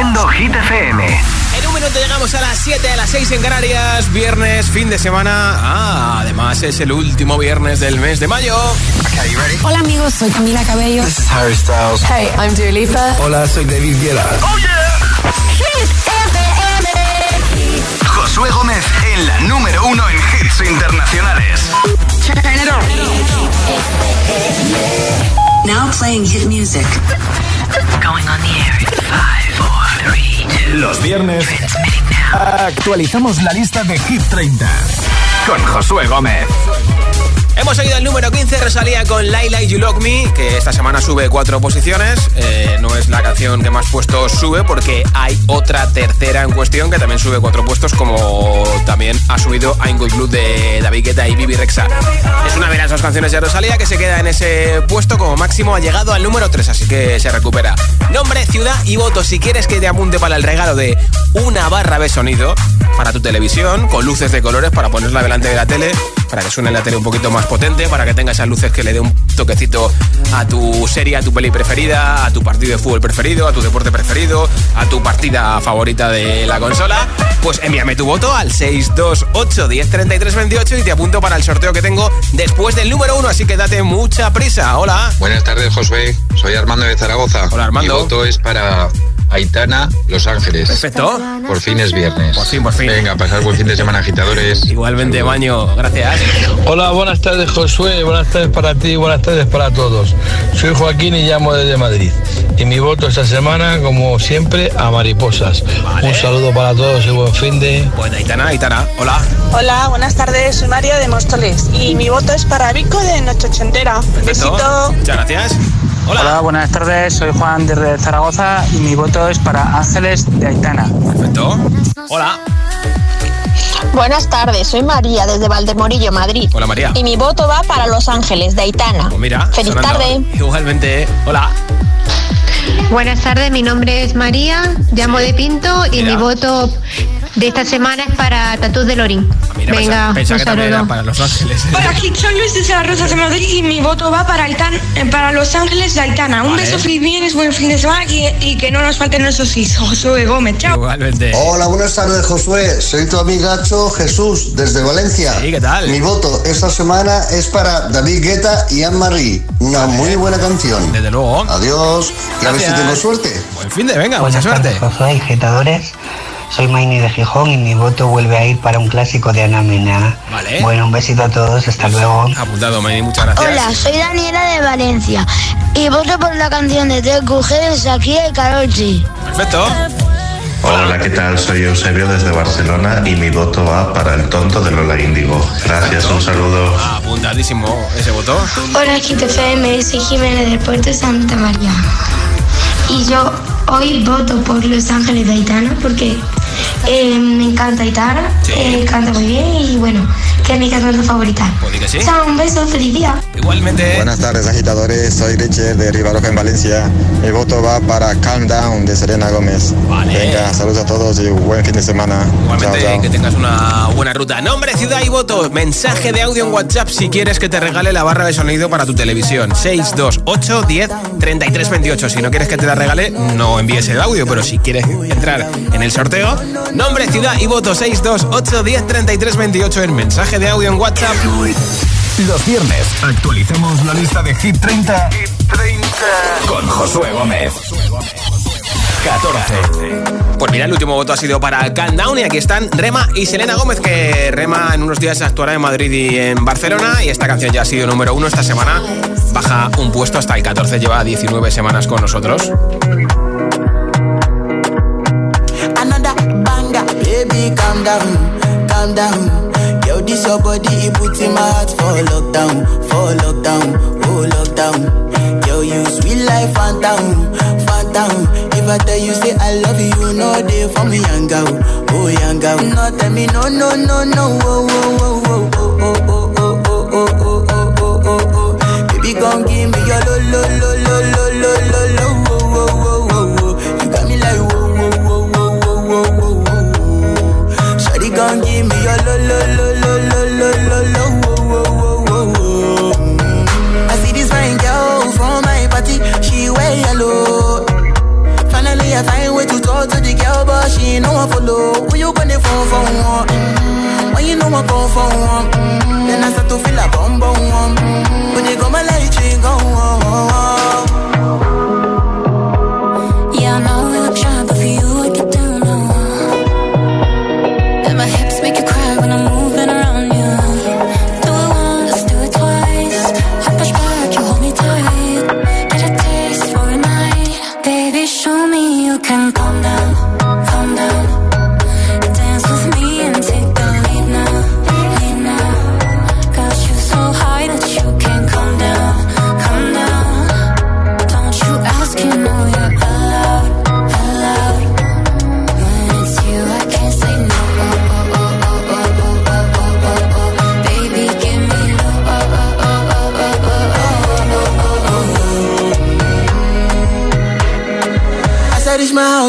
Hit FM. En un minuto llegamos a las 7, a las 6 en Canarias, viernes, fin de semana. Ah, además es el último viernes del mes de mayo. Hola amigos, soy Camila Cabello. This is Harry Styles. Hey, I'm Dua Lipa. Hola, soy David Guetta. Oh yeah. Hit FM. Josué Gómez en la número uno en hits internacionales. Now playing hit music. Going on the air in 5, 4, 3, 2. Los viernes actualizamos la lista de Hit 30 con Josué Gómez. Hemos oído el número 15, Rosalía con Laila y You Lock Me, que esta semana sube cuatro posiciones. Eh, no es la canción que más puestos sube, porque hay otra tercera en cuestión que también sube cuatro puestos, como también ha subido I'm Good Blue de David Guetta y Bibi Rexa. Es una de las dos canciones de Rosalía que se queda en ese puesto como máximo, ha llegado al número 3, así que se recupera. Nombre, ciudad y voto. Si quieres que te apunte para el regalo de una barra de sonido para tu televisión, con luces de colores para ponerla delante de la tele, para que suene la tele un poquito más potente, para que tenga esas luces que le dé un toquecito a tu serie, a tu peli preferida, a tu partido de fútbol preferido, a tu deporte preferido, a tu partida favorita de la consola, pues envíame tu voto al 628 103328 y te apunto para el sorteo que tengo después del número uno, así que date mucha prisa. Hola. Buenas tardes, Josué. Soy Armando de Zaragoza. Hola, Armando. Mi voto es para Aitana, Los Ángeles. Perfecto. Por fin es viernes. Por fin, por fin. Venga, pasar buen fin de semana, agitadores. Igualmente, baño. Gracias. Hola, buenas tardes, Josué. Buenas tardes para ti, buenas tardes para todos. Soy Joaquín y llamo desde Madrid. Y mi voto esta semana, como siempre, a mariposas. Vale. Un saludo para todos y buen fin de. Pues Aitana, Aitana. Hola. Hola, buenas tardes, soy María de Móstoles y mi voto es para Vico de Noche Ochentera. Perfecto. Besito. Muchas gracias. Hola. Hola, buenas tardes, soy Juan desde Zaragoza y mi voto es para Ángeles de Aitana. Perfecto. Hola. Buenas tardes, soy María desde Valdemorillo, Madrid. Hola, María. Y mi voto va para Los Ángeles de Aitana. Pues mira. Feliz tarde. Igualmente. Hola. Buenas tardes, mi nombre es María, llamo de Pinto y Mira. mi voto de esta semana es para Tatús de Lorín. Mira, Venga, pensaba- pensaba que también era para Los Ángeles. Hola, aquí soy Luis de Las Rosas de Madrid y mi voto va para, Aitan- eh, para Los Ángeles de Aitana. Un Vale. beso, feliz viernes, buen fin de semana y, y que no nos falten nuestros hijos. Josué Gómez, chao. Igualmente. Hola, buenas tardes, Josué. Soy tu amigacho Jesús desde Valencia. Sí, ¿qué tal? Mi voto esta semana es para David Guetta y Anne-Marie. Una muy buena canción. Desde luego. Adiós y a ver si Gracias. tengo suerte. Buen fin de venga, mucha Buenas suerte. tardes, Josué, agitadores. Soy Maini de Gijón y mi voto vuelve a ir para un clásico de Ana Mena. Vale. Bueno, un besito a todos, hasta luego. Apuntado, Manny, muchas gracias. Hola, soy Daniela de Valencia y voto por la canción de TQG de Shakira y Karol G. Perfecto. Hola, ¿qué tal? Soy Eusebio desde Barcelona y mi voto va para el tonto de Lola Índigo. Gracias, un saludo. Ah, apuntadísimo ese voto. Hola, FM, soy Jiménez del Puerto Santa María. Y yo hoy voto por Los Ángeles de Aitana porque eh, me encanta Sí. eh, canta muy bien y bueno, que es mi cantante favorita. Pues di que sí. Chao, un beso, feliz día. Igualmente. Buenas tardes agitadores, soy Richard de Rivaroja en Valencia. Mi voto va para Calm Down de Serena Gómez. Vale. Venga, saludos a todos y buen fin de semana. Igualmente, Chao, chao. que tengas una buena ruta. Nombre, ciudad y voto. Mensaje de audio en WhatsApp si quieres que te regale la barra de sonido para tu televisión. 628 10 33 28. Si no quieres que te la regale, no envíes el audio, pero si quieres entrar en el sorteo, nombre, ciudad y voto. 628 10 33 28 en mensaje de audio en WhatsApp. Los viernes actualicemos la lista de Hit 30, con Josué Gómez. 14. Pues mira, el último voto ha sido para Countdown y aquí están Rema y Selena Gómez, que Rema en unos días actuará en Madrid y en Barcelona y esta canción ya ha sido número uno esta semana. Baja un puesto hasta el 14, lleva 19 semanas con nosotros. Another banger, baby, calm down, calm down. This your body, it in my heart for lockdown, for lockdown, oh lockdown. Yo, you sweet life, phantom, phantom. If I tell you say I love you, no day for me, young girl, oh young girl. No tell me no, no, no, no, oh, oh, oh, oh, oh, oh, oh, oh, oh, oh, oh, oh, oh, oh. Baby, gon' give me your lo, lo, lo, lo, lo, lo, lo, lo, oh, oh, oh, oh, oh. You got me like whoa, whoa, whoa, give me your lo, lo, lo, lo, oh, oh, oh, oh, oh. Mm. I see this fine girl from my party, she wear yellow. Finally, I a fine way to talk to the girl, but she ain't no one follow. Who you gonna phone for one? When you know I come for mm-hmm. then I start to feel a bum bum. When they go my light, you go on. Yeah,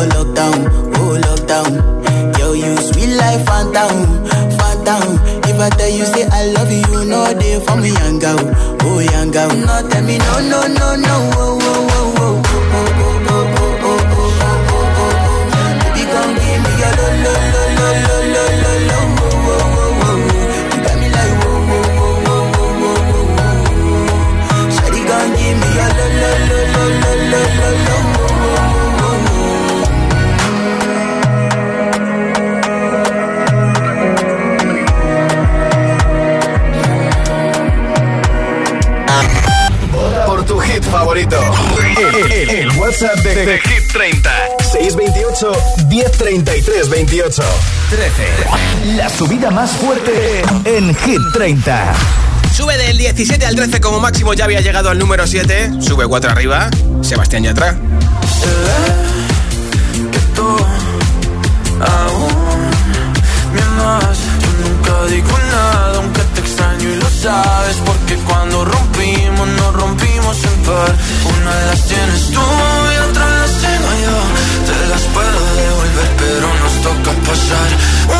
for lockdown, oh lockdown. Yo, you sweet life, phantom, phantom. If I tell you say I love you, know they for me, young girl, oh young girl. No, tell me no, no, no, no, WhatsApp de, de Hit 30. 628 1033 28. 13. La subida más fuerte en Hit 30. Sube del 17 al 13 como máximo, ya había llegado al número 7. Sube 4 arriba. Sebastián Yatra. que tú aún me amas. Yo nunca digo nada, aunque te extraño y lo sabes. Porque cuando rompimos, nos rompimos en par. Una las tienes tú puedo devolver, pero nos toca pasar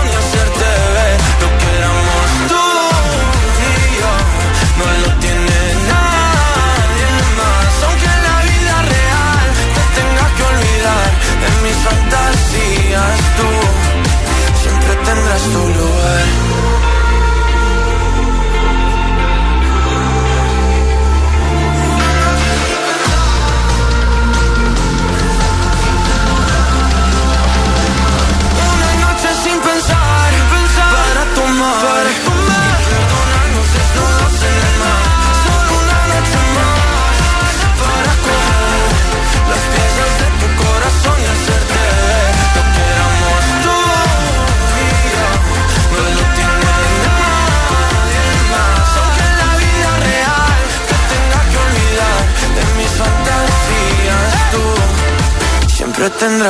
encuentras tu lugar.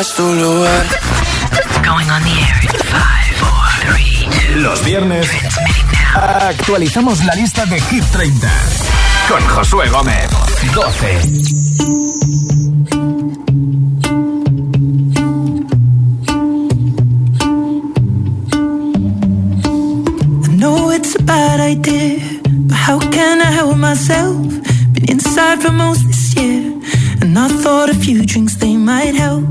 encuentras tu lugar. Going on the air Los viernes actualizamos la lista de Hit 30 con Josué Gómez. 12. I know it's a bad idea, but how can I help myself? Been inside for most this year, and I thought a few drinks they might help.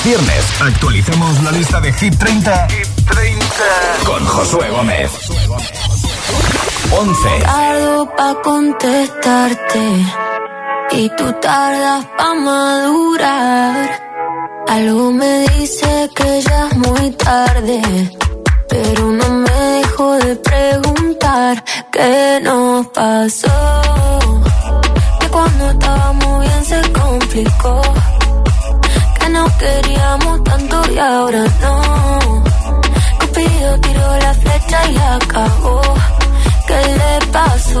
Los viernes actualizamos la lista de Hit 30, con Josué Gómez. 11. Tardo pa' contestarte y tú tardas pa' madurar. Algo me dice que ya es muy tarde, pero no me dejo de preguntar qué nos pasó. Que cuando estábamos bien se complicó, que no queríamos tanto y ahora no. Cupido tiró la flecha y acabó. ¿Qué le pasó?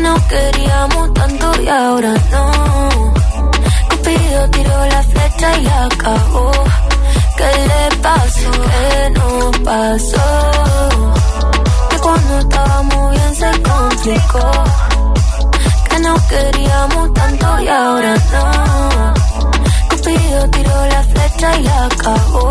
Que no queríamos tanto y ahora no. Cupido tiró la flecha y acabó. ¿Qué le pasó? ¿Qué nos pasó? Que cuando estábamos bien se complicó. Que no queríamos tanto y ahora no. Cupido tiró la flecha y acabó.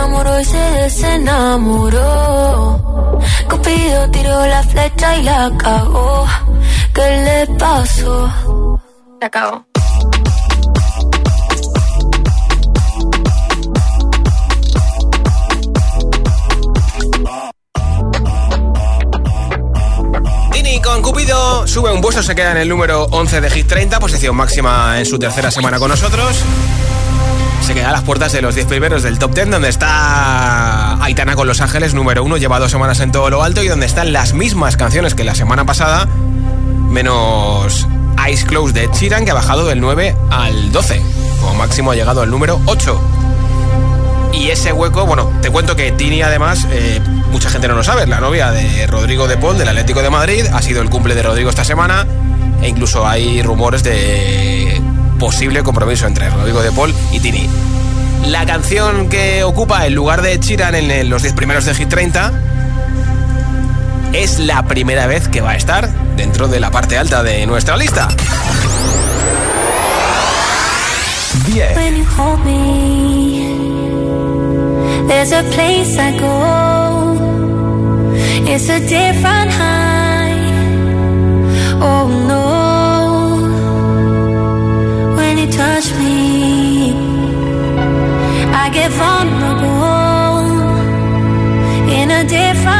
Enamoró y se desenamoró. Cupido tiró la flecha y la cagó. ¿Qué le pasó? Se acabó. Cupido sube un puesto, se queda en el número 11 de Hit 30, posición máxima en su tercera semana con nosotros. Se queda a las puertas de los 10 primeros del top 10, donde está Aitana con Los Ángeles, número 1, lleva dos semanas en todo lo alto, y donde están las mismas canciones que la semana pasada, menos Eyes Closed de Chiran, que ha bajado del 9 al 12. Como máximo ha llegado al número 8. Y ese hueco, bueno, te cuento que Tini además, eh, mucha gente no lo sabe, la novia de Rodrigo de Paul del Atlético de Madrid, ha sido el cumple de Rodrigo esta semana e incluso hay rumores de posible compromiso entre Rodrigo de Paul y Tini. La canción que ocupa el lugar de Chiran en los 10 primeros de Hit 30 es la primera vez que va a estar dentro de la parte alta de nuestra lista. 10. It's a different high. Oh no. When you touch me, I get vulnerable in a different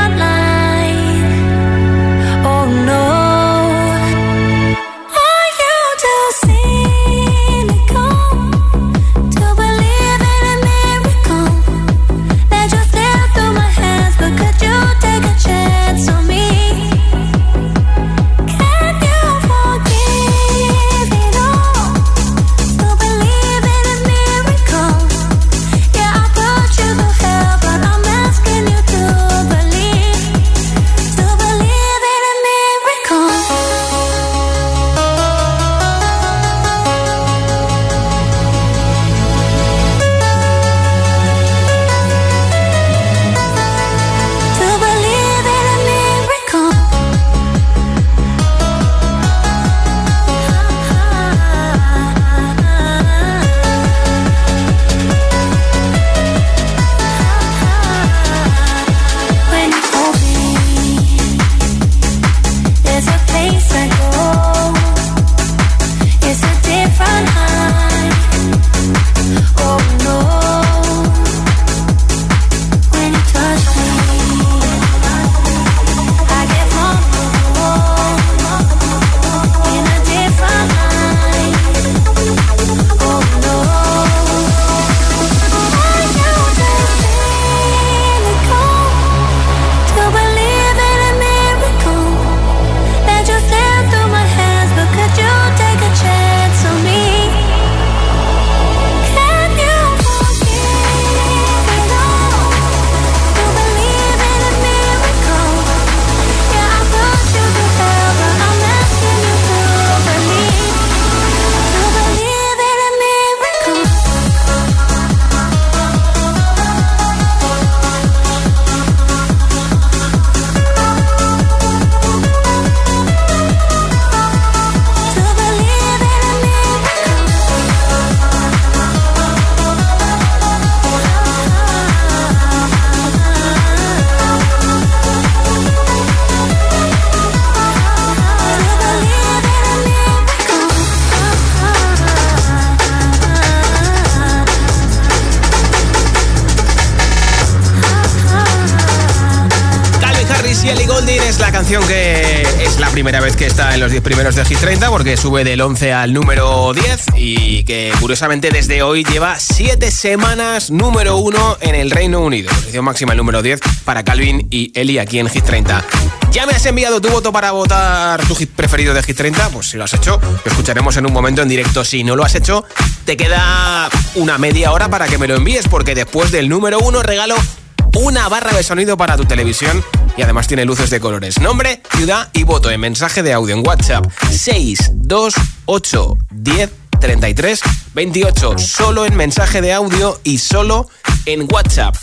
de Hit 30 porque sube del 11 al número 10 y que curiosamente desde hoy lleva 7 semanas número 1 en el Reino Unido. Posición máxima el número 10 para Calvin y Eli aquí en Hit 30. ¿Ya me has enviado tu voto para votar tu hit preferido de Hit 30? Pues si lo has hecho, lo escucharemos en un momento en directo. Si no lo has hecho, te queda una media hora para que me lo envíes porque después del número 1 regalo una barra de sonido para tu televisión y además tiene luces de colores. Nombre, ciudad y voto en mensaje de audio en WhatsApp 628 10 33 28. Solo en mensaje de audio y solo en WhatsApp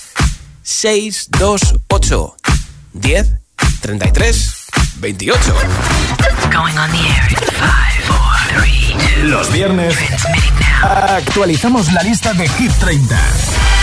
628 10 33 28. Los viernes actualizamos la lista de Hit 30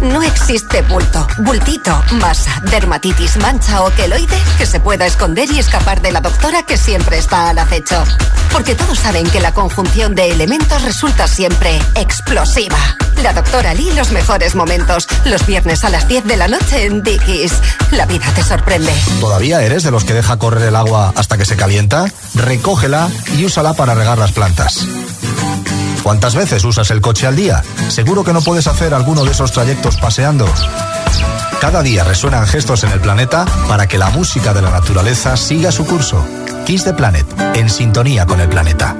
No existe bulto, bultito, masa, dermatitis, mancha o queloide que se pueda esconder y escapar de la doctora que siempre está al acecho. Porque todos saben que la conjunción de elementos resulta siempre explosiva. La doctora Lee los mejores momentos, los viernes a las 10 de la noche en Dickies. La vida te sorprende. ¿Todavía eres de los que deja correr el agua hasta que se calienta? Recógela y úsala para regar las plantas. ¿Cuántas veces usas el coche al día? Seguro que no puedes hacer alguno de esos trayectos paseando. Cada día resuenan gestos en el planeta para que la música de la naturaleza siga su curso. Kiss the Planet, en sintonía con el planeta.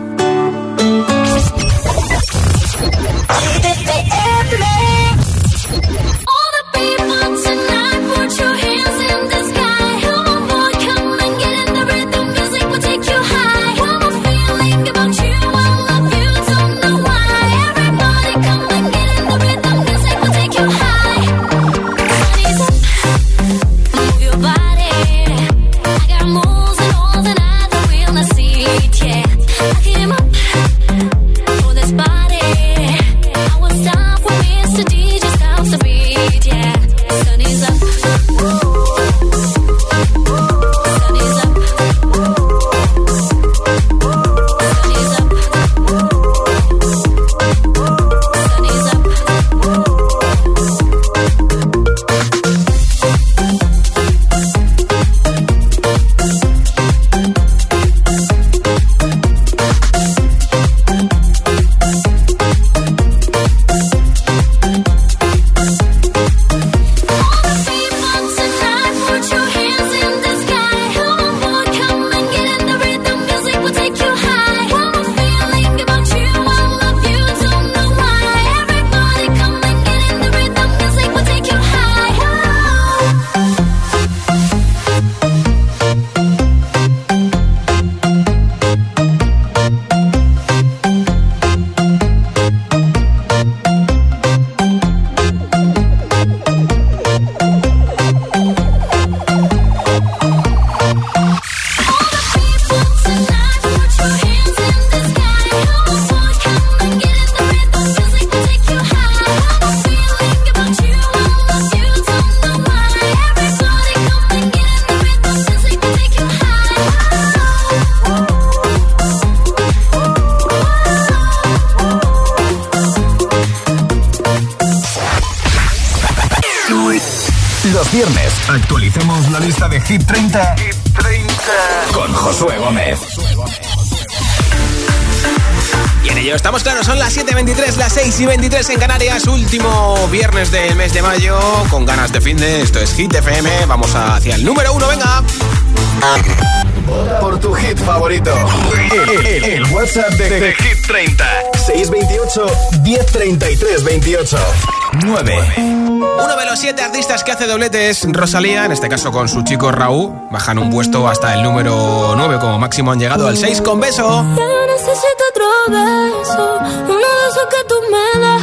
Fin de esto es Hit FM, vamos hacia el número uno, venga. Por tu hit favorito. El, el- el WhatsApp de, de Hit 30. 628 1033 28. 9. Uno de los siete artistas que hace doblete es Rosalía, en este caso con su chico Raúl. Bajan un puesto hasta el número 9, como máximo han llegado al 6 con beso. Ya necesito otro beso, uno de esos que tú me das.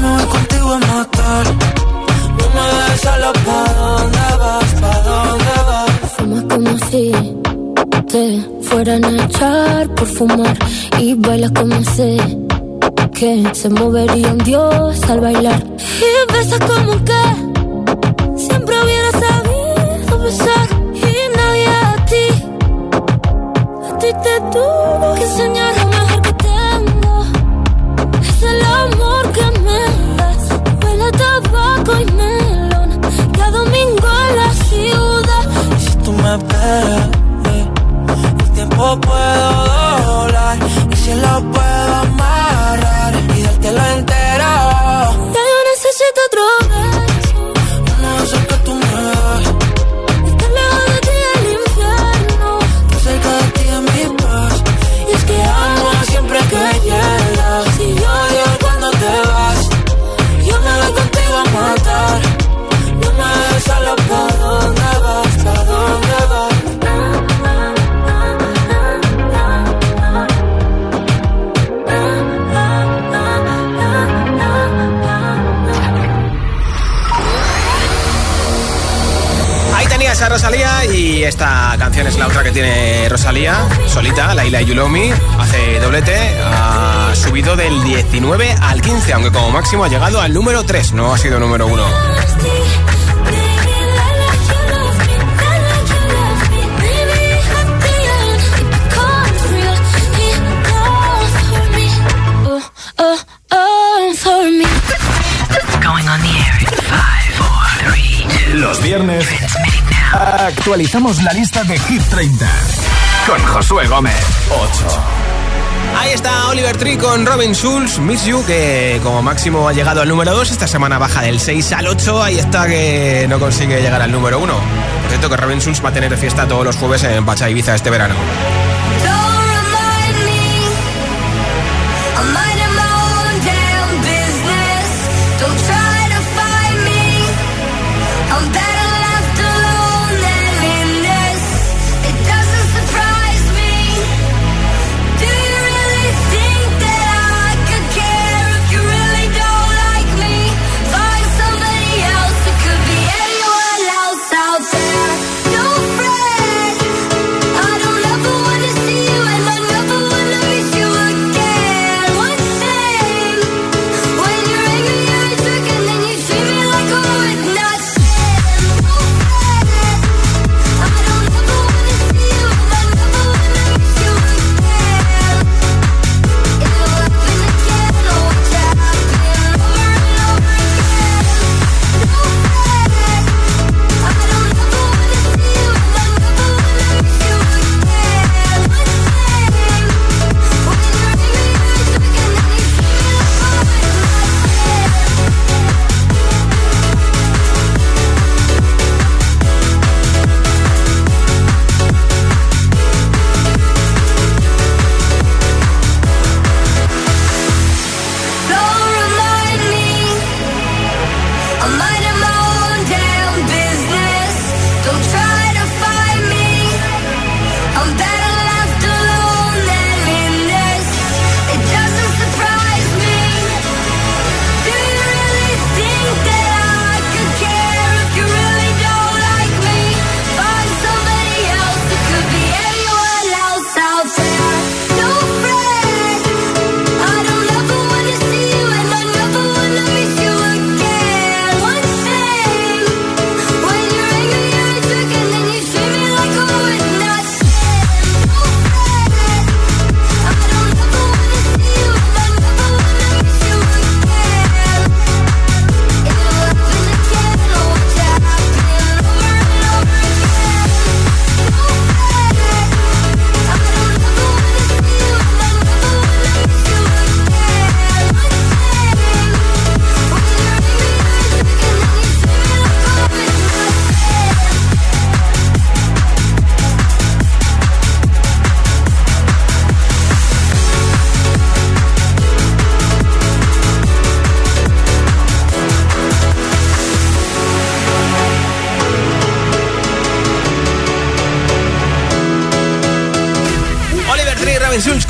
Me voy contigo a matar, no me dejes solo pa' dónde vas, pa' dónde vas. Fumas como si te fueran a echar por fumar y bailas como sé que se movería un dios al bailar y besas como que actualizamos la lista de Hit 30 con Josué Gómez. 8. Ahí está Oliver Tree con Robin Schulz, Miss You, que como máximo ha llegado al número 2. Esta semana baja del 6 al 8. Ahí está que no consigue llegar al número 1. Por cierto que Robin Schulz va a tener fiesta todos los jueves en Pacha Ibiza este verano.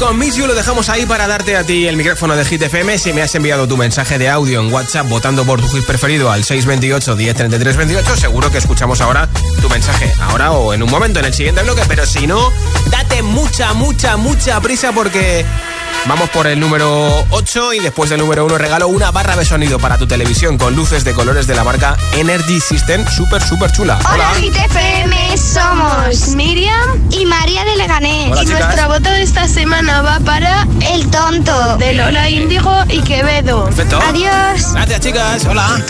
Con Miss You lo dejamos ahí para darte a ti el micrófono de Hit FM. Si me has enviado tu mensaje de audio en WhatsApp votando por tu hit preferido al 628 1033 28, seguro que escuchamos ahora tu mensaje. Ahora o en un momento, en el siguiente bloque. Pero si no, date mucha, mucha, mucha prisa porque Vamos por el número 8 y después del número 1 regalo una barra de sonido para tu televisión con luces de colores de la marca Energy System, súper, súper chula. Hola, Hola somos Miriam y María de Leganés. Hola, y chicas. nuestra voto de esta semana va para El Tonto de Lola Índigo y Quevedo. Perfecto. Adiós. Gracias, chicas. Hola.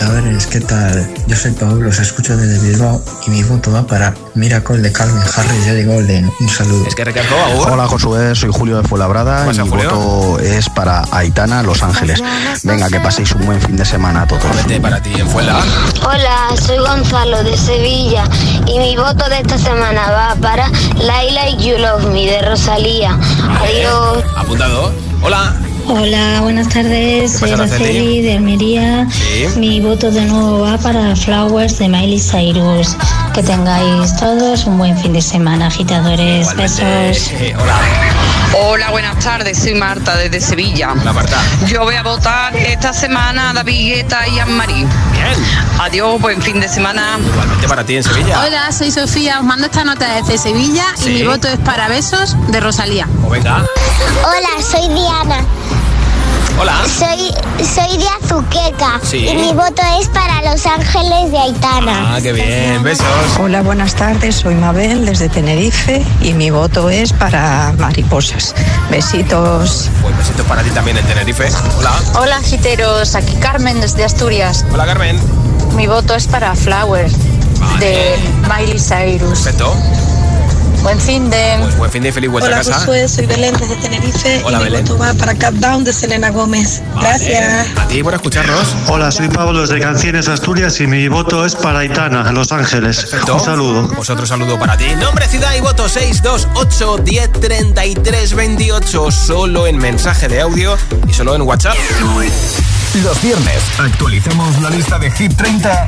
¿qué tal? Yo soy Pablo, os escucho desde Bilbao y mi voto va para Miracle de Calvin Harris Jody Golden. Un saludo. Es que Ricardo, Hola Josué, soy Julio de Fuenlabrada y mi voto es para Aitana, Los Ángeles. Venga, que paséis un buen fin de semana a todos. Vete para ti. Hola, soy Gonzalo de Sevilla y mi voto de esta semana va para Laila y You Love Me de Rosalía. Adiós. Apuntado. Hola. Hola, buenas tardes. Soy pasa, Araceli? De Almería. Sí. Mi voto de nuevo va para Flowers de Miley Cyrus. Que tengáis todos un buen fin de semana, agitadores. Besos. Eh, hola. Hola, buenas tardes. Soy Marta desde Sevilla. La Marta. Yo voy a votar esta semana a David Guetta y Anne-Marie. Bien. Adiós, buen fin de semana. Igualmente para ti en Sevilla. Hola, soy Sofía, os mando esta nota desde Sevilla Sí. y mi voto es para Besos de Rosalía. O venga. Hola, soy Diana. Hola. Soy, soy de Azuqueca Sí. y mi voto es para Los Ángeles de Aitana. Ah, qué bien. Besos. Hola, buenas tardes. Soy Mabel desde Tenerife y mi voto es para mariposas. Besitos. Pues besitos para ti también en Tenerife. Hola. Hola, giteros. Aquí Carmen desde Asturias. Hola, Carmen. Mi voto es para Flower de Miley Cyrus. Perfecto. Buen fin de. Pues buen fin de feliz vuelta Hola a casa. Josué, soy Belén desde Tenerife Hola, y mi Belén. voto va para Countdown de Selena Gómez. Gracias. A ti por escucharnos. Hola, soy Pablo desde Canciones Asturias y mi voto es para Aitana, en Los Ángeles. Perfecto. Un saludo. Pues otro saludo para ti. Nombre, ciudad y voto 628 1033 28. Solo en mensaje de audio y solo en WhatsApp. Los viernes actualizamos la lista de Hit 30,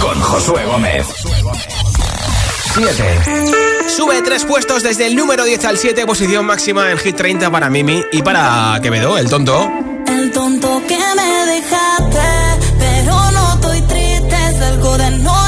con Josué Gómez. 7. Sube tres puestos desde el número 10 al 7, posición máxima en Hit 30 para Mimi y para Quevedo, el tonto. El tonto que me dejaste, pero no estoy triste. Salgo de noche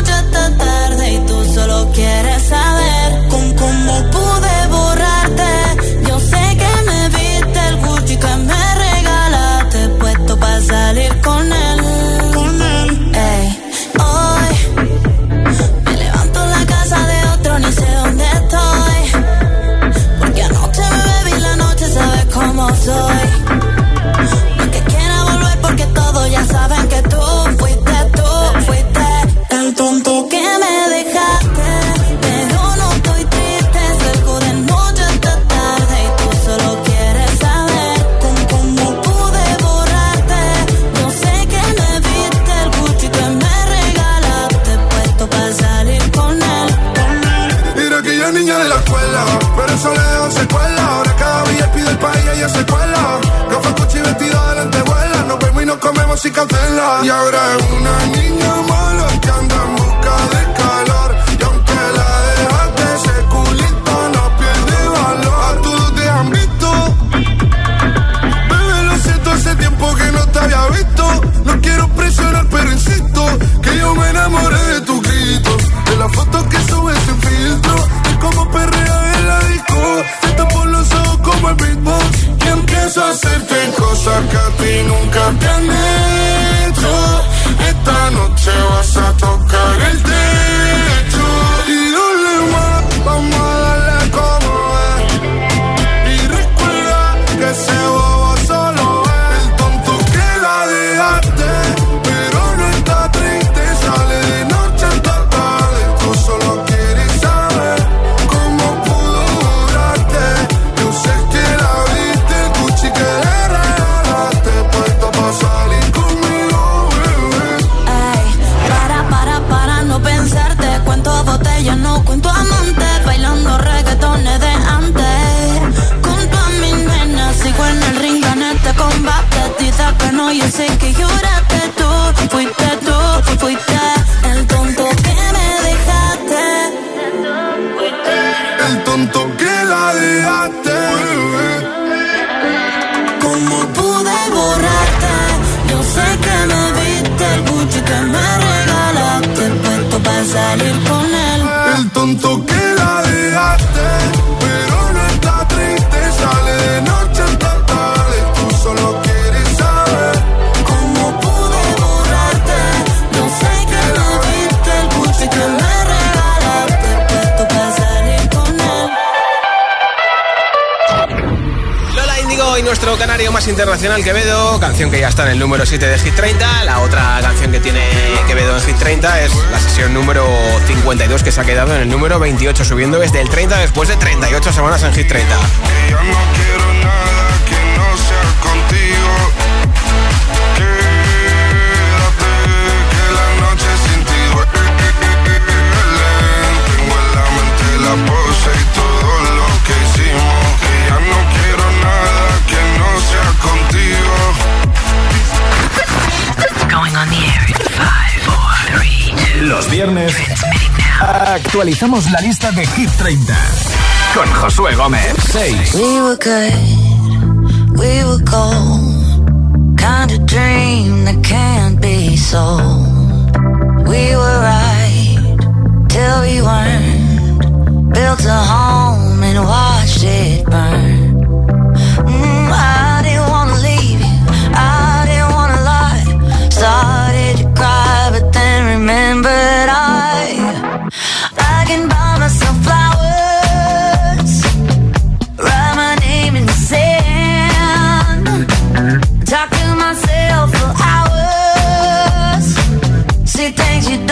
El tonto que la dejaste. ¿Cómo pude borrarte? Yo sé que me viste el Gucci que me regalaste, puesto para salir con él. El tonto que canario más internacional Quevedo, canción que ya está en el número 7 de Hit 30. La otra canción que tiene Quevedo en Hit 30 es la sesión número 52 que se ha quedado en el número 28, subiendo desde el 30 después de 38 semanas en Hit 30. On the air in five, four, three, two. Los viernes actualizamos la lista de Hit 30 con Josué Gómez. 6. We were good, we were gold. Kind of dream that can't be sold. We were right till we weren't. Built a home and watched it burn. See things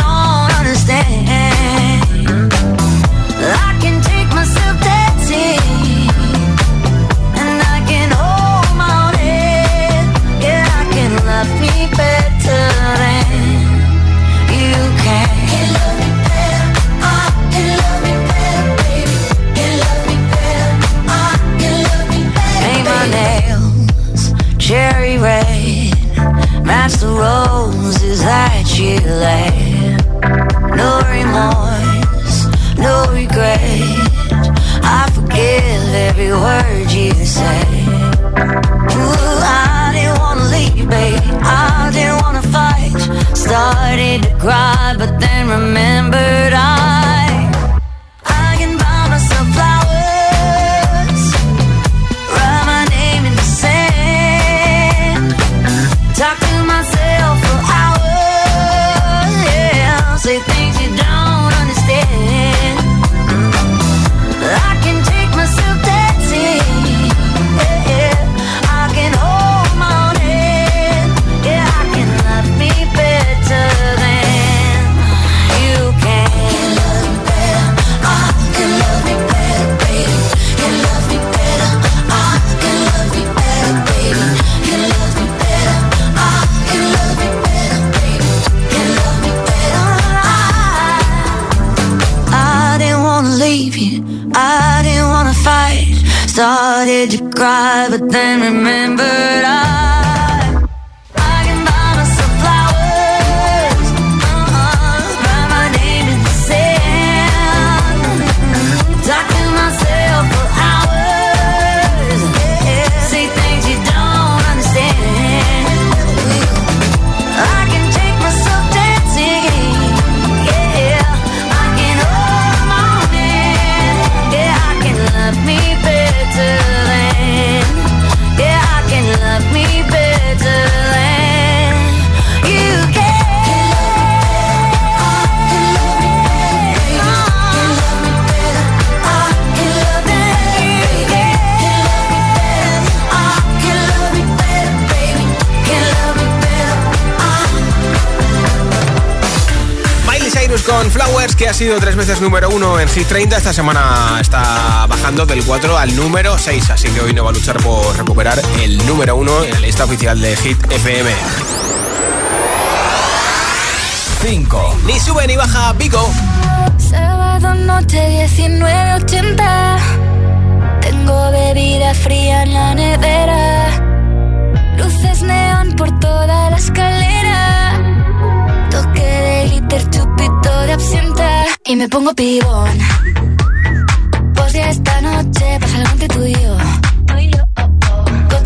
sido tres veces número uno en Hit 30. Esta semana está bajando del 4 al número 6, así que hoy no va a luchar por recuperar el número uno en la lista oficial de Hit FM. 5. Ni sube ni baja Pico. Sábado noche 19.80 Tengo bebida fría en la nevera Luces neón por toda la escalera Toque de glitter, chupito de absenta y me pongo pibón. Pues ya esta noche pasa algo entre tú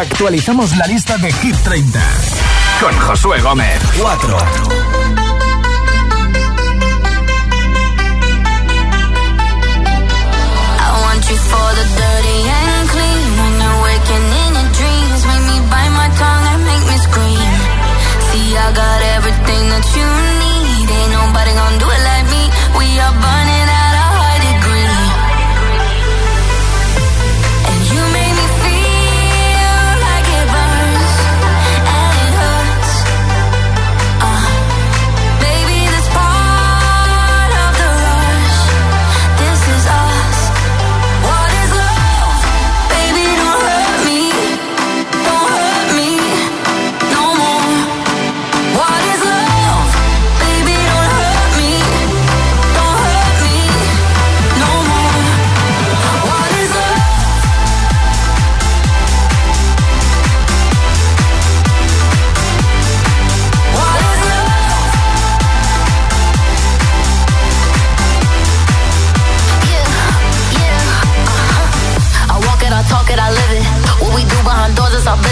actualizamos la lista de Hit 30 con Josué Gómez. 4. I want you for the dirty and clean. When you're waking in your dreams, make me bite my tongue and make me scream. See, I got everything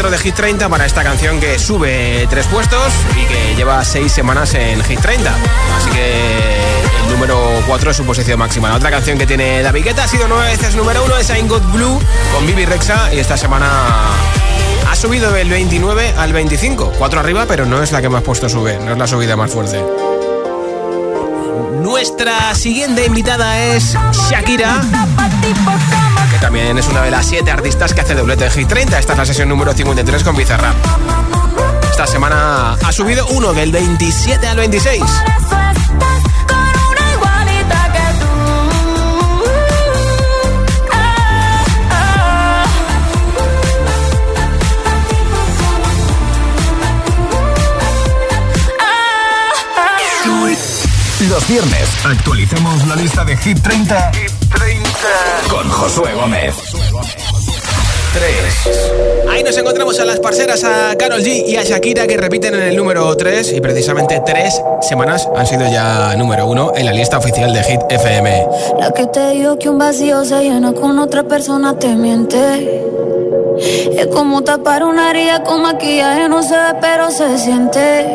4 de Hit 30 para esta canción que sube tres puestos y que lleva seis semanas en Hit 30. Así que el número 4 es su posición máxima. La otra canción que tiene David Guetta ha sido nueve veces número 1, es I'm Got Blue con Bibi Rexa y esta semana ha subido del 29 al 25. Cuatro arriba, pero no es la que más puesto sube, no es la subida más fuerte. Nuestra siguiente invitada es Shakira, también es una de las siete artistas que hace doblete en Hit 30. Esta es la sesión número 53 con Bizarra. Esta semana ha subido uno del 27 al 26. Los viernes actualicemos la lista de Hit 30, Hit 30. Con Josué Gómez. 3. Ahí nos encontramos a las parceras, a Carol G y a Shakira que repiten en el número 3 y precisamente tres semanas han sido ya número 1 en la lista oficial de Hit FM. La que te digo que un vacío se llena con otra persona te miente. Es como tapar una herida con maquillaje, no se ve pero se siente.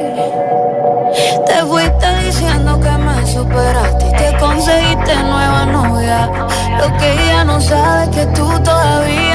Te fuiste diciendo que me superaste y te conseguiste nueva novia. Lo que ella no sabe que tú todavía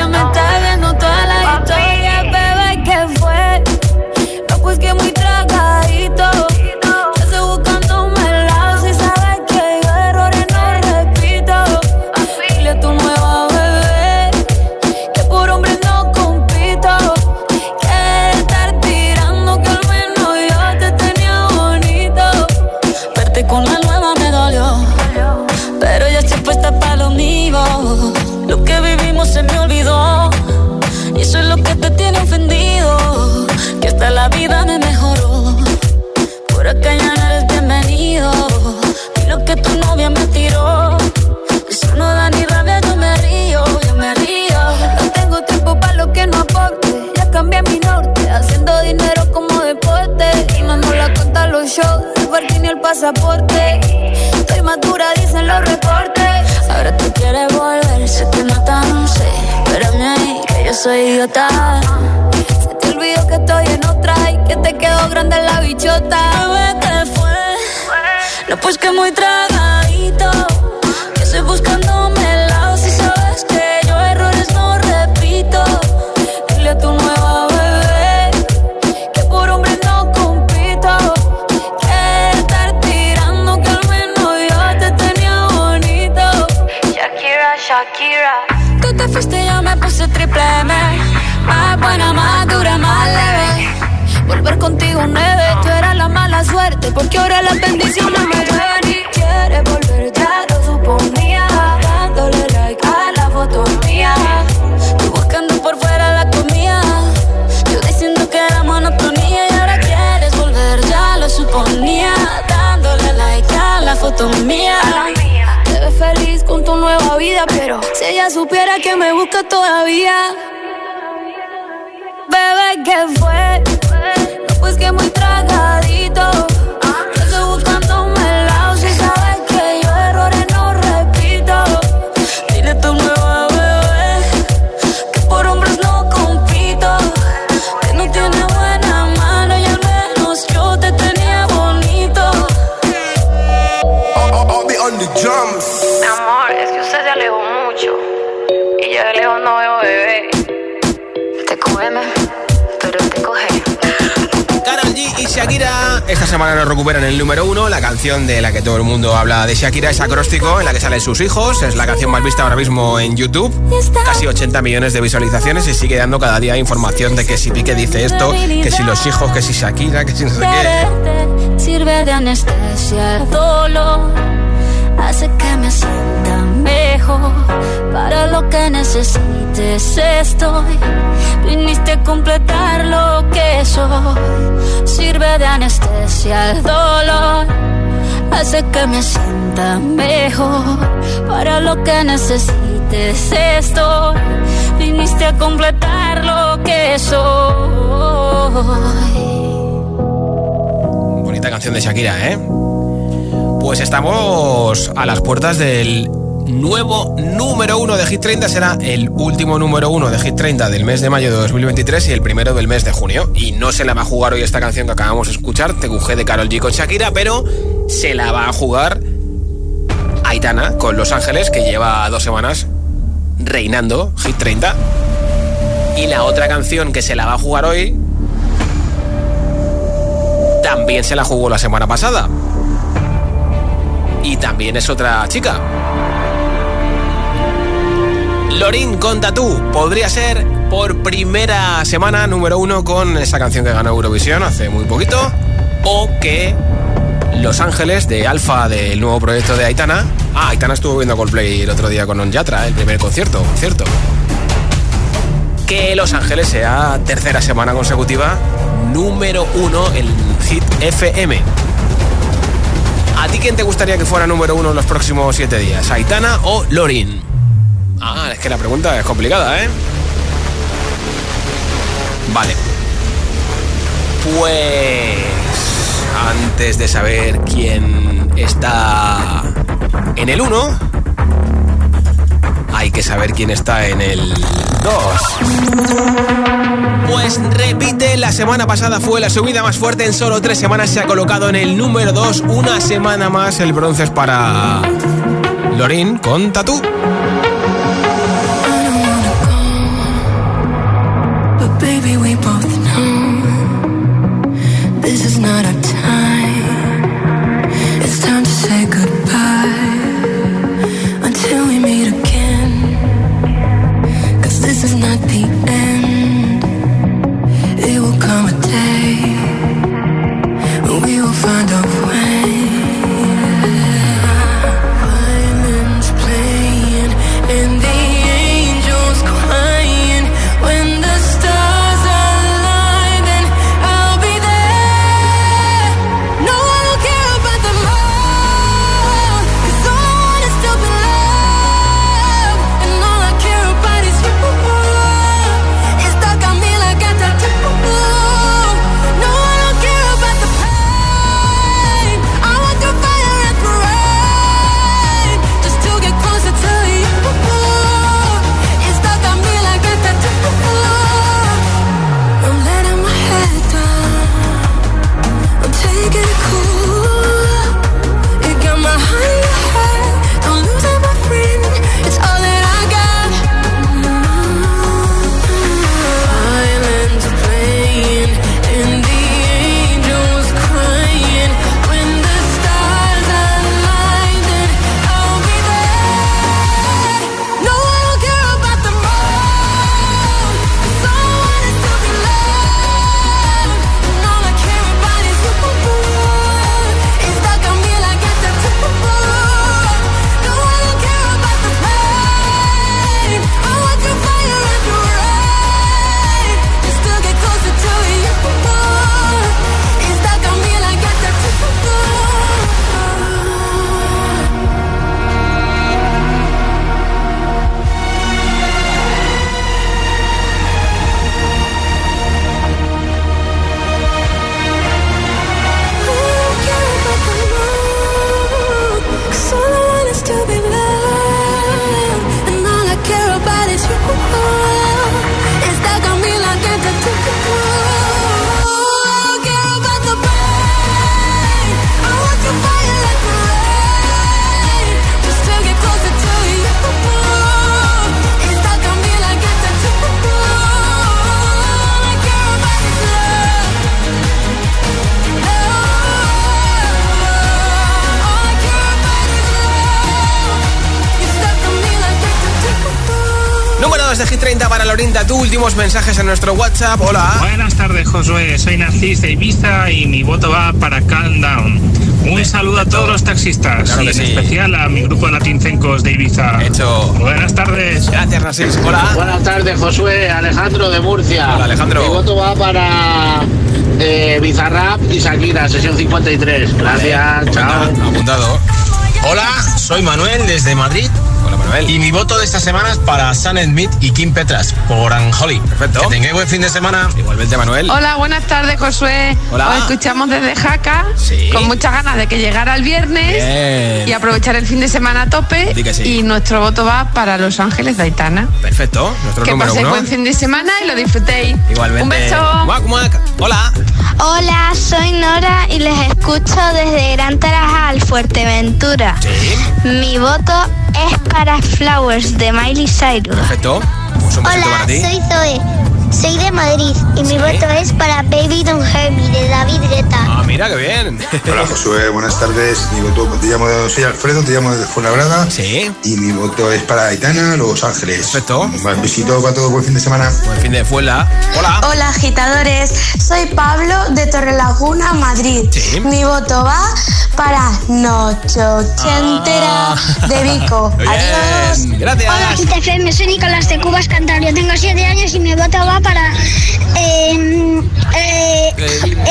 shows, el parking el pasaporte. Estoy madura, dicen los reportes. Ahora tú quieres volver, sé que no tan sé. Espérame ahí, que yo soy idiota. Se te olvidó que estoy en otra y que te quedó grande la bichota. Bebé, ¿qué fue? No, pues que muy tragadito. Que estoy buscándome el puse triple M. Más buena, más dura, más leve. Volver contigo nueve, tú eras la mala suerte Porque ahora las bendiciones me llueven y quieres volver, ya lo suponía. Dándole like a la foto mía. Tú buscando por fuera la comida. Yo diciendo que era monotonía. Y ahora quieres volver, ya lo suponía. Dándole like a la foto mía Pero si ella supiera que me busca todavía Bebé, ¿qué fue? No, pues que muy tragadito. Esta semana nos recuperan el número uno. La canción de la que todo el mundo habla de Shakira es Acróstico, en la que salen sus hijos. Es la canción más vista ahora mismo en YouTube. Casi 80 millones de visualizaciones y sigue dando cada día información de que si Pique dice esto, que si los hijos, que si Shakira, que si no sé qué. Hace que me sienta mejor. Para lo que necesites estoy. Viniste a completar lo que soy. Sirve de anestesia el dolor, hace que me sienta mejor. Para lo que necesites estoy. Viniste a completar lo que soy. Bonita canción de Shakira, ¿eh? Pues estamos a las puertas del nuevo número uno de Hit 30. Será el último número uno de Hit 30 del mes de mayo de 2023 y el primero del mes de junio. Y no se la va a jugar hoy esta canción que acabamos de escuchar, TQG de Carol G con Shakira, pero se la va a jugar Aitana con Los Ángeles, que lleva dos semanas reinando Hit 30. Y la otra canción que se la va a jugar hoy también se la jugó la semana pasada. Y también es otra chica. Lorin con Tatú podría ser por primera semana número uno con esa canción que ganó Eurovisión hace muy poquito. O que Los Ángeles de Alfa del nuevo proyecto de Aitana. Ah, Aitana estuvo viendo Coldplay el otro día con Onjatra, el primer concierto, cierto. Que Los Ángeles sea tercera semana consecutiva número uno en Hit FM. ¿A ti quién te gustaría que fuera número uno en los próximos siete días? ¿Aitana o Lorin? Ah, es que la pregunta es complicada, ¿eh? Vale. Pues antes de saber quién está en el 1, hay que saber quién está en el 2. Pues repite, la semana pasada fue la subida más fuerte, en solo tres semanas se ha colocado en el número 2, una semana más el bronce es para Lorin con Tatú. De Hit 30 para Lorinda. Tú últimos mensajes en nuestro WhatsApp. Hola. Buenas tardes, Josué. Soy Narcis de Ibiza y mi voto va para Calm Down. Un saludo a todos los taxistas Claro y que en sí. especial a mi grupo de latincencos de Ibiza. Hecho. Buenas tardes. Gracias, Narcis. Hola. Buenas tardes, Josué. Alejandro de Murcia. Hola, Alejandro. Mi voto va para eh, Bizarrap y Shakira, sesión 53. Gracias, chao. Apuntado. Hola, soy Manuel desde Madrid. Manuel. Y mi voto de esta semana es para Sam Smith y Kim Petras por Anjoli. Perfecto. Que tengáis buen fin de semana. Igualmente, Manuel. Hola, buenas tardes, Josué. Hola. Os escuchamos desde Jaca, Sí. con muchas ganas de que llegara el viernes Bien. y aprovechar el fin de semana a tope. Sí. Y nuestro voto va para Los Ángeles de Aitana. Perfecto. Nuestro Que número paséis uno. buen fin de semana y lo disfrutéis. Igualmente. Un beso. Muac, muac. Hola. Hola, soy Nora y les escucho desde Gran Tarajal, Fuerteventura. Mi voto es para Flowers de Miley Cyrus. Perfecto. Pues un Hola, para ti. soy Zoe. Soy de Madrid y mi voto es para Baby Don't Hurt Me de David Guetta. Ah, mira, qué bien. Hola Josué, buenas tardes. Mi voto, te llamo, soy Alfredo, te llamo desde Fuenlabrada. Sí. Y mi voto es para Aitana, Los Ángeles. Perfecto. Un besito para todos, buen fin de semana. Buen fin de fuela. Hola. Hola agitadores, soy Pablo de Torrelaguna, Madrid. Mi voto va para Noche Ochentera de Vico. Adiós. Ah. Gracias. Hola, GTFM, soy Nicolás de Cubas Cantabria. Tengo 7 años y mi voto va para eh, eh,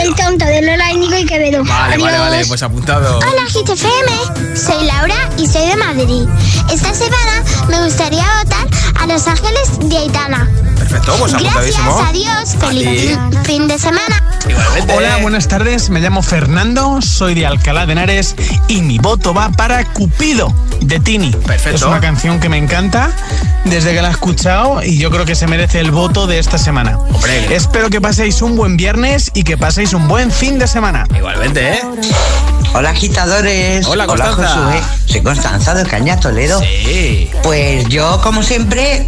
El tonto de Lola Índigo y Quevedo. Vale, vale, vale. Pues apuntado. Hola GTFM, soy Laura y soy de Madrid. Esta semana me gustaría votar a Los Ángeles de Aitana. Perfecto, pues Gracias, apuntadísimo. adiós, A feliz fin de semana. Igualmente. Hola, buenas tardes. Me llamo Fernando, soy de Alcalá de Henares y mi voto va para Cupido de Tini. Perfecto. Es una canción que me encanta desde que la he escuchado y yo creo que se merece el voto de esta semana. Hombre. Espero que paséis un buen viernes y que paséis un buen fin de semana. Igualmente, ¿eh? Hola agitadores. Hola, Constanza. Josué. Soy Constanza de Caña Toledo. Sí. Pues yo, como siempre,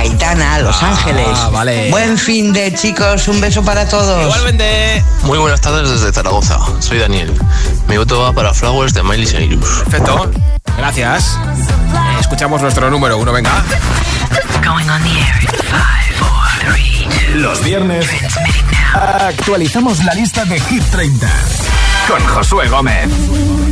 Aitana, Los Ah, Ángeles. vale. Buen fin de chicos, un beso para todos. Igualmente. Muy buenas tardes desde Zaragoza. Soy Daniel. Mi voto va para Flowers de Miley Cyrus. Perfecto. Gracias. Eh, escuchamos nuestro número uno, venga. Going on the air in five, four, three, two. Los viernes actualizamos la lista de Hit 30 con Josué Gómez.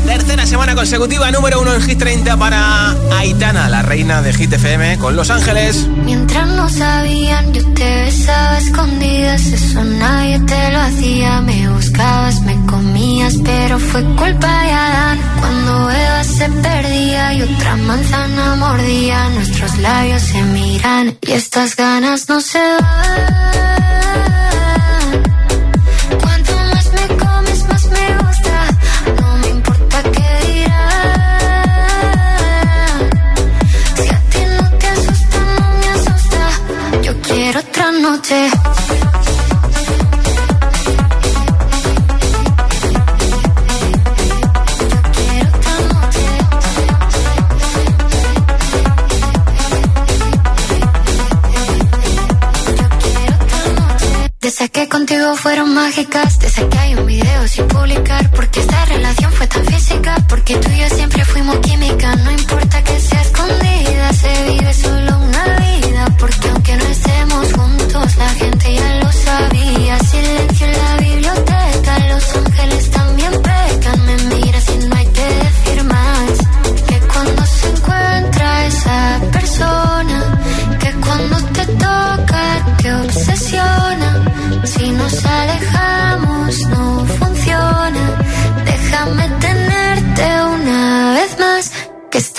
Tercera semana consecutiva, número uno en Hit 30 para Aitana, la reina de Hit con Los Ángeles. Mientras no sabían, yo te besaba escondidas. Eso nadie te lo hacía. Me buscabas, me comías, pero fue culpa de Adán. Cuando Eva se perdía y otra manzana mordía, nuestros labios se miran y estas ganas no se van. Noche. Fueron mágicas, desde que hay un video sin publicar, porque esta relación fue tan física, porque tú y yo siempre fuimos química, no importa que sea escondida, se vive solo una vida, porque aunque no estemos juntos, la gente ya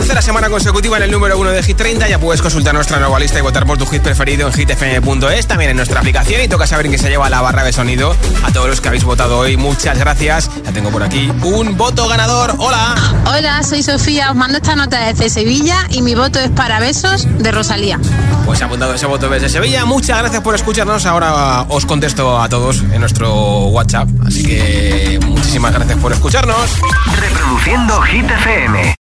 Tercera semana consecutiva en el número uno de Hit 30. Ya puedes consultar nuestra nueva lista y votar por tu hit preferido en hitfm.es, también en nuestra aplicación. Y toca saber en qué se lleva la barra de sonido. A todos los que habéis votado hoy, muchas gracias. Ya tengo por aquí un voto ganador. Hola. Hola, soy Sofía, os mando esta nota desde Sevilla y mi voto es para Besos de Rosalía. Pues ha apuntado ese voto desde Sevilla. Muchas gracias por escucharnos. Ahora os contesto a todos en nuestro WhatsApp. Así que muchísimas gracias por escucharnos. Reproduciendo Hit FM.